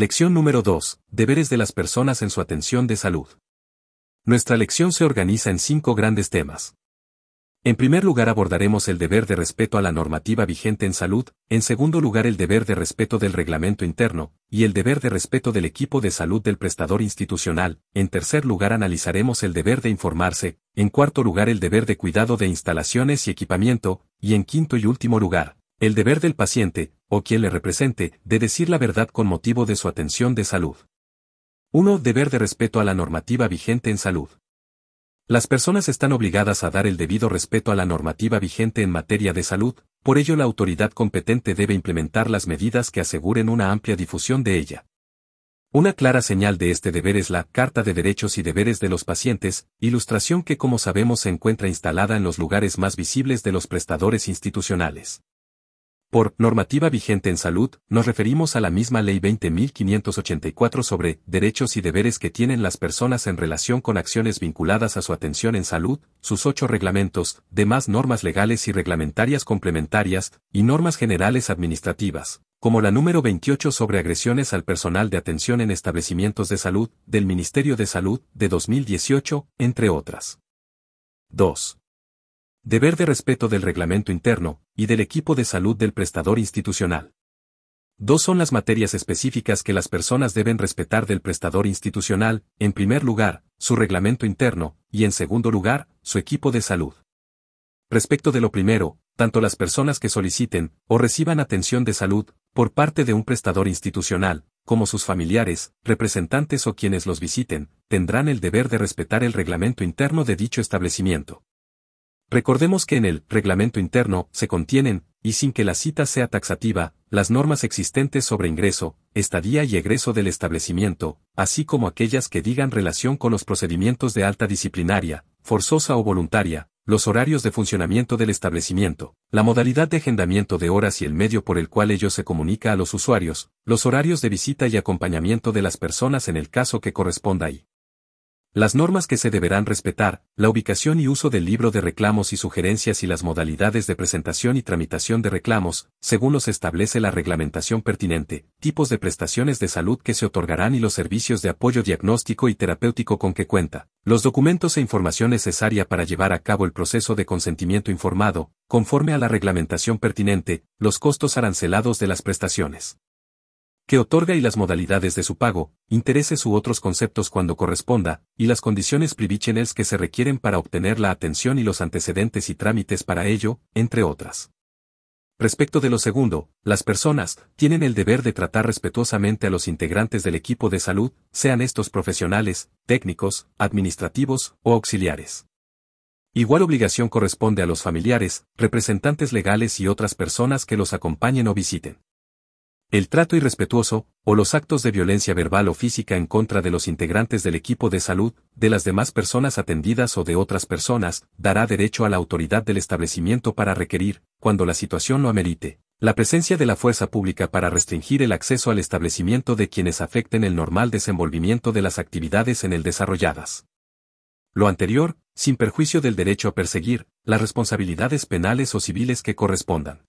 Lección número 2. Deberes de las personas en su atención de salud. Nuestra lección se organiza en cinco grandes temas. En primer lugar abordaremos el deber de respeto a la normativa vigente en salud, en segundo lugar el deber de respeto del reglamento interno, y el deber de respeto del equipo de salud del prestador institucional, en tercer lugar analizaremos el deber de informarse, en cuarto lugar el deber de cuidado de instalaciones y equipamiento, y en quinto y último lugar, el deber del paciente, o quien le represente, de decir la verdad con motivo de su atención de salud. 1. Deber de respeto a la normativa vigente en salud. Las personas están obligadas a dar el debido respeto a la normativa vigente en materia de salud, por ello la autoridad competente debe implementar las medidas que aseguren una amplia difusión de ella. Una clara señal de este deber es la Carta de Derechos y Deberes de los Pacientes, ilustración que como sabemos se encuentra instalada en los lugares más visibles de los prestadores institucionales. Por normativa vigente en salud, nos referimos a la misma Ley 20.584 sobre derechos y deberes que tienen las personas en relación con acciones vinculadas a su atención en salud, sus ocho reglamentos, demás normas legales y reglamentarias complementarias, y normas generales administrativas, como la número 28 sobre agresiones al personal de atención en establecimientos de salud, del Ministerio de Salud, de 2018, entre otras. 2. Deber de respeto del reglamento interno y del equipo de salud del prestador institucional. Dos son las materias específicas que las personas deben respetar del prestador institucional, en primer lugar, su reglamento interno, y en segundo lugar, su equipo de salud. Respecto de lo primero, tanto las personas que soliciten o reciban atención de salud por parte de un prestador institucional, como sus familiares, representantes o quienes los visiten, tendrán el deber de respetar el reglamento interno de dicho establecimiento. Recordemos que en el reglamento interno se contienen, y sin que la cita sea taxativa, las normas existentes sobre ingreso, estadía y egreso del establecimiento, así como aquellas que digan relación con los procedimientos de alta disciplinaria, forzosa o voluntaria, los horarios de funcionamiento del establecimiento, la modalidad de agendamiento de horas y el medio por el cual ello se comunica a los usuarios, los horarios de visita y acompañamiento de las personas en el caso que corresponda ahí. Las normas que se deberán respetar, la ubicación y uso del libro de reclamos y sugerencias y las modalidades de presentación y tramitación de reclamos, según los establece la reglamentación pertinente, tipos de prestaciones de salud que se otorgarán y los servicios de apoyo diagnóstico y terapéutico con que cuenta, los documentos e información necesaria para llevar a cabo el proceso de consentimiento informado, conforme a la reglamentación pertinente, los costos arancelados de las prestaciones que otorga y las modalidades de su pago, intereses u otros conceptos cuando corresponda, y las condiciones privichenes que se requieren para obtener la atención y los antecedentes y trámites para ello, entre otras. Respecto de lo segundo, las personas tienen el deber de tratar respetuosamente a los integrantes del equipo de salud, sean estos profesionales, técnicos, administrativos o auxiliares. Igual obligación corresponde a los familiares, representantes legales y otras personas que los acompañen o visiten. El trato irrespetuoso, o los actos de violencia verbal o física en contra de los integrantes del equipo de salud, de las demás personas atendidas o de otras personas, dará derecho a la autoridad del establecimiento para requerir, cuando la situación lo amerite, la presencia de la fuerza pública para restringir el acceso al establecimiento de quienes afecten el normal desenvolvimiento de las actividades en el desarrolladas. Lo anterior, sin perjuicio del derecho a perseguir, las responsabilidades penales o civiles que correspondan.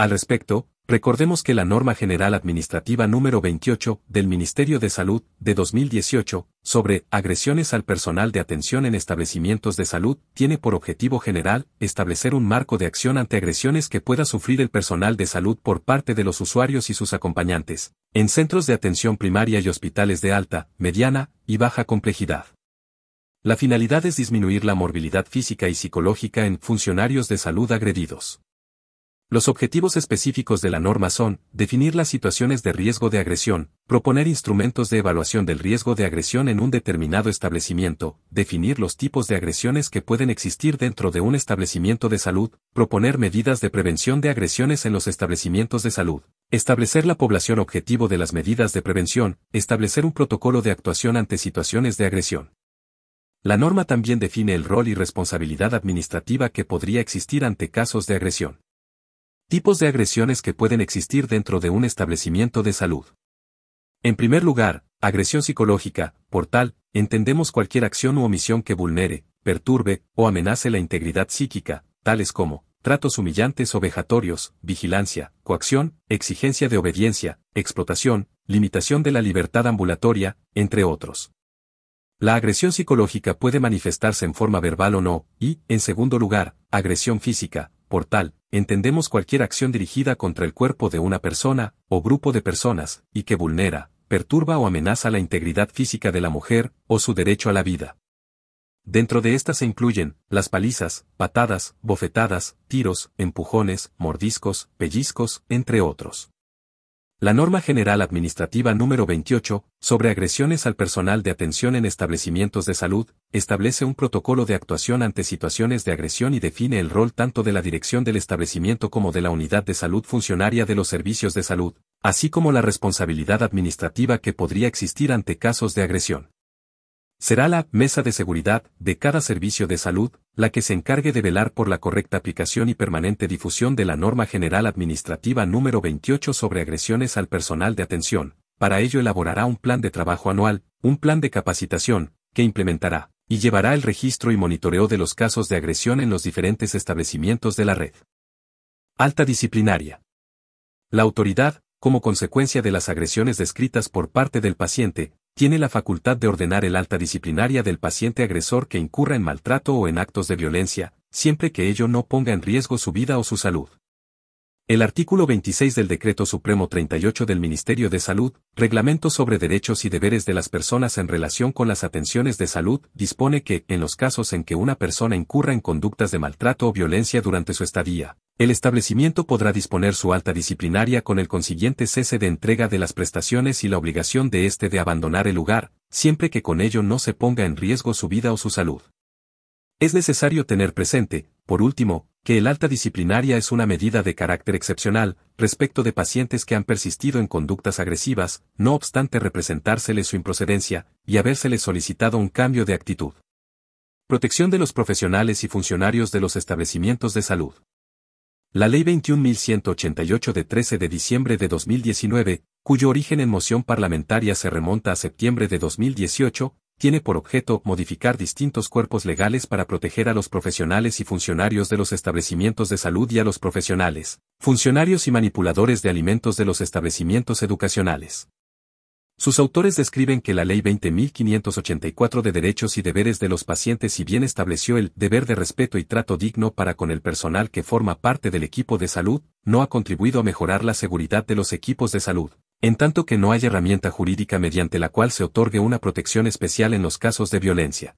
Al respecto, recordemos que la Norma General Administrativa número 28 del Ministerio de Salud de 2018 sobre agresiones al personal de atención en establecimientos de salud tiene por objetivo general establecer un marco de acción ante agresiones que pueda sufrir el personal de salud por parte de los usuarios y sus acompañantes, en centros de atención primaria y hospitales de alta, mediana y baja complejidad. La finalidad es disminuir la morbilidad física y psicológica en funcionarios de salud agredidos. Los objetivos específicos de la norma son, definir las situaciones de riesgo de agresión, proponer instrumentos de evaluación del riesgo de agresión en un determinado establecimiento, definir los tipos de agresiones que pueden existir dentro de un establecimiento de salud, proponer medidas de prevención de agresiones en los establecimientos de salud, establecer la población objetivo de las medidas de prevención, establecer un protocolo de actuación ante situaciones de agresión. La norma también define el rol y responsabilidad administrativa que podría existir ante casos de agresión. Tipos de agresiones que pueden existir dentro de un establecimiento de salud. En primer lugar, agresión psicológica, por tal, entendemos cualquier acción u omisión que vulnere, perturbe o amenace la integridad psíquica, tales como tratos humillantes o vejatorios, vigilancia, coacción, exigencia de obediencia, explotación, limitación de la libertad ambulatoria, entre otros. La agresión psicológica puede manifestarse en forma verbal o no, y, en segundo lugar, agresión física, por tal, entendemos cualquier acción dirigida contra el cuerpo de una persona, o grupo de personas, y que vulnera, perturba o amenaza la integridad física de la mujer, o su derecho a la vida. Dentro de estas se incluyen, las palizas, patadas, bofetadas, tiros, empujones, mordiscos, pellizcos, entre otros. La Norma General Administrativa número 28, sobre agresiones al personal de atención en establecimientos de salud, establece un protocolo de actuación ante situaciones de agresión y define el rol tanto de la dirección del establecimiento como de la unidad de salud funcionaria de los servicios de salud, así como la responsabilidad administrativa que podría existir ante casos de agresión. Será la mesa de seguridad de cada servicio de salud la que se encargue de velar por la correcta aplicación y permanente difusión de la norma general administrativa número 28 sobre agresiones al personal de atención. Para ello elaborará un plan de trabajo anual, un plan de capacitación, que implementará y llevará el registro y monitoreo de los casos de agresión en los diferentes establecimientos de la red. Alta disciplinaria. La autoridad, como consecuencia de las agresiones descritas por parte del paciente, tiene la facultad de ordenar el alta disciplinaria del paciente agresor que incurra en maltrato o en actos de violencia, siempre que ello no ponga en riesgo su vida o su salud. El artículo 26 del Decreto Supremo 38 del Ministerio de Salud, Reglamento sobre Derechos y Deberes de las Personas en relación con las atenciones de salud, dispone que, en los casos en que una persona incurra en conductas de maltrato o violencia durante su estadía, el establecimiento podrá disponer su alta disciplinaria con el consiguiente cese de entrega de las prestaciones y la obligación de éste de abandonar el lugar, siempre que con ello no se ponga en riesgo su vida o su salud. Es necesario tener presente, por último, que el alta disciplinaria es una medida de carácter excepcional, respecto de pacientes que han persistido en conductas agresivas, no obstante representársele su improcedencia, y habérsele solicitado un cambio de actitud. Protección de los profesionales y funcionarios de los establecimientos de salud. La Ley 21.188 de 13 de diciembre de 2019, cuyo origen en moción parlamentaria se remonta a septiembre de 2018, tiene por objeto modificar distintos cuerpos legales para proteger a los profesionales y funcionarios de los establecimientos de salud y a los profesionales, funcionarios y manipuladores de alimentos de los establecimientos educacionales. Sus autores describen que la Ley 20.584 de Derechos y Deberes de los Pacientes si bien estableció el deber de respeto y trato digno para con el personal que forma parte del equipo de salud, no ha contribuido a mejorar la seguridad de los equipos de salud, en tanto que no hay herramienta jurídica mediante la cual se otorgue una protección especial en los casos de violencia.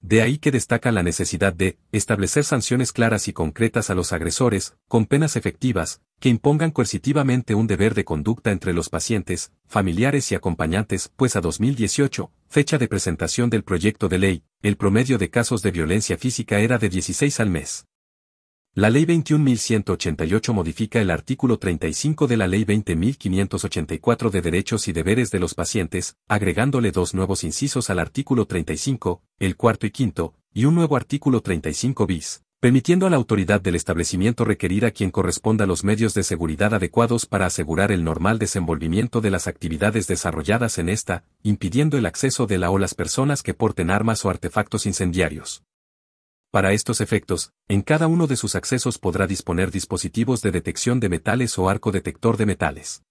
De ahí que destaca la necesidad de establecer sanciones claras y concretas a los agresores, con penas efectivas, que impongan coercitivamente un deber de conducta entre los pacientes, familiares y acompañantes, pues a 2018, fecha de presentación del proyecto de ley, el promedio de casos de violencia física era de 16 al mes. La Ley 21.188 modifica el artículo 35 de la Ley 20.584 de Derechos y Deberes de los Pacientes, agregándole dos nuevos incisos al artículo 35, el cuarto y quinto, y un nuevo artículo 35 bis, permitiendo a la autoridad del establecimiento requerir a quien corresponda los medios de seguridad adecuados para asegurar el normal desenvolvimiento de las actividades desarrolladas en esta, impidiendo el acceso de la o las personas que porten armas o artefactos incendiarios. Para estos efectos, en cada uno de sus accesos podrá disponer dispositivos de detección de metales o arco detector de metales.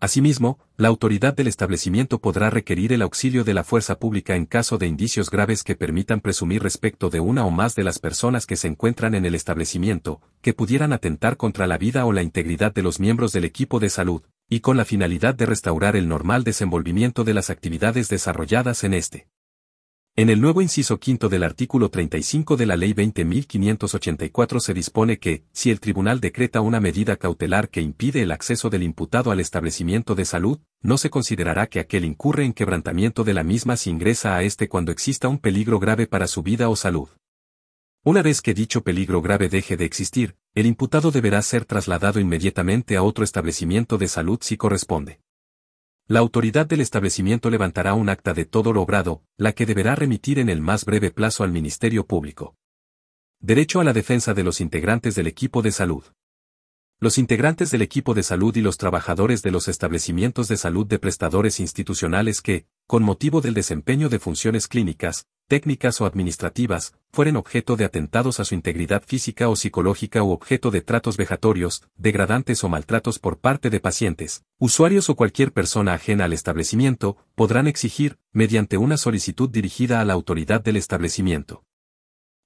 Asimismo, la autoridad del establecimiento podrá requerir el auxilio de la fuerza pública en caso de indicios graves que permitan presumir respecto de una o más de las personas que se encuentran en el establecimiento, que pudieran atentar contra la vida o la integridad de los miembros del equipo de salud, y con la finalidad de restaurar el normal desenvolvimiento de las actividades desarrolladas en este. En el nuevo inciso quinto del artículo 35 de la Ley 20.584 se dispone que, si el tribunal decreta una medida cautelar que impide el acceso del imputado al establecimiento de salud, no se considerará que aquel incurre en quebrantamiento de la misma si ingresa a éste cuando exista un peligro grave para su vida o salud. Una vez que dicho peligro grave deje de existir, el imputado deberá ser trasladado inmediatamente a otro establecimiento de salud si corresponde. La autoridad del establecimiento levantará un acta de todo lo obrado, la que deberá remitir en el más breve plazo al Ministerio Público. Derecho a la defensa de los integrantes del equipo de salud. Los integrantes del equipo de salud y los trabajadores de los establecimientos de salud de prestadores institucionales que, con motivo del desempeño de funciones clínicas, técnicas o administrativas, fueren objeto de atentados a su integridad física o psicológica o objeto de tratos vejatorios, degradantes o maltratos por parte de pacientes, usuarios o cualquier persona ajena al establecimiento, podrán exigir, mediante una solicitud dirigida a la autoridad del establecimiento,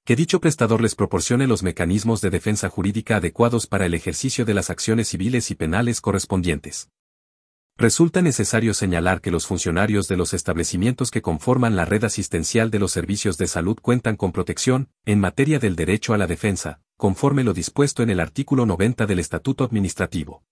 que dicho prestador les proporcione los mecanismos de defensa jurídica adecuados para el ejercicio de las acciones civiles y penales correspondientes. Resulta necesario señalar que los funcionarios de los establecimientos que conforman la red asistencial de los servicios de salud cuentan con protección, en materia del derecho a la defensa, conforme lo dispuesto en el artículo 90 del Estatuto Administrativo.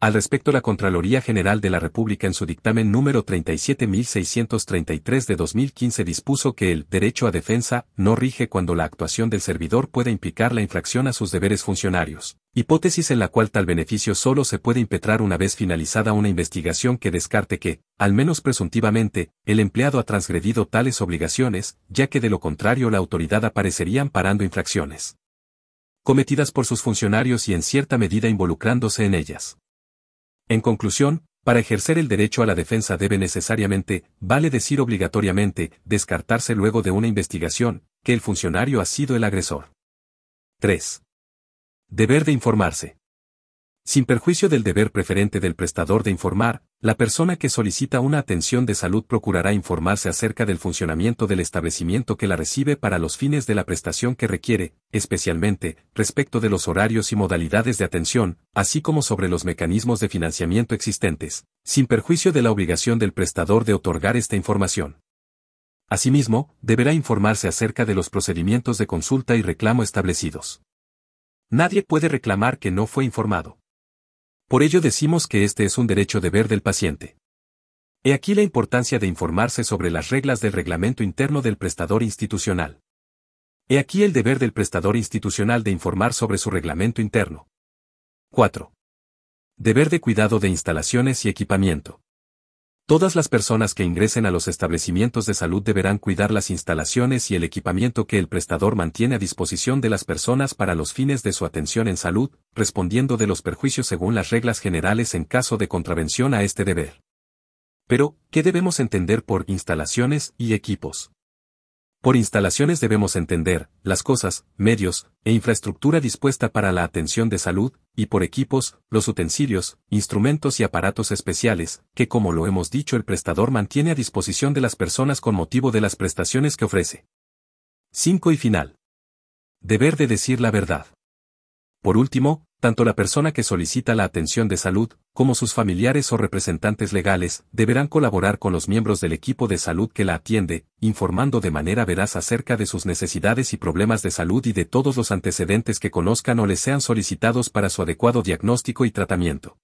Al respecto, la Contraloría General de la República en su dictamen número 37633 de 2015 dispuso que el derecho a defensa no rige cuando la actuación del servidor pueda implicar la infracción a sus deberes funcionarios, hipótesis en la cual tal beneficio solo se puede impetrar una vez finalizada una investigación que descarte que, al menos presuntivamente, el empleado ha transgredido tales obligaciones, ya que de lo contrario la autoridad aparecería amparando infracciones cometidas por sus funcionarios y en cierta medida involucrándose en ellas. En conclusión, para ejercer el derecho a la defensa debe necesariamente, vale decir obligatoriamente, descartarse luego de una investigación, que el funcionario ha sido el agresor. 3. Deber de informarse. Sin perjuicio del deber preferente del prestador de informar, la persona que solicita una atención de salud procurará informarse acerca del funcionamiento del establecimiento que la recibe para los fines de la prestación que requiere, especialmente, respecto de los horarios y modalidades de atención, así como sobre los mecanismos de financiamiento existentes, sin perjuicio de la obligación del prestador de otorgar esta información. Asimismo, deberá informarse acerca de los procedimientos de consulta y reclamo establecidos. Nadie puede reclamar que no fue informado. Por ello decimos que este es un derecho deber del paciente. He aquí la importancia de informarse sobre las reglas del reglamento interno del prestador institucional. He aquí el deber del prestador institucional de informar sobre su reglamento interno. 4. Deber de cuidado de instalaciones y equipamiento. Todas las personas que ingresen a los establecimientos de salud deberán cuidar las instalaciones y el equipamiento que el prestador mantiene a disposición de las personas para los fines de su atención en salud, respondiendo de los perjuicios según las reglas generales en caso de contravención a este deber. Pero, ¿qué debemos entender por instalaciones y equipos? Por instalaciones debemos entender, las cosas, medios, e infraestructura dispuesta para la atención de salud, y por equipos, los utensilios, instrumentos y aparatos especiales, que como lo hemos dicho el prestador mantiene a disposición de las personas con motivo de las prestaciones que ofrece. 5 y final. Deber de decir la verdad. Por último, tanto la persona que solicita la atención de salud, como sus familiares o representantes legales, deberán colaborar con los miembros del equipo de salud que la atiende, informando de manera veraz acerca de sus necesidades y problemas de salud y de todos los antecedentes que conozcan o les sean solicitados para su adecuado diagnóstico y tratamiento.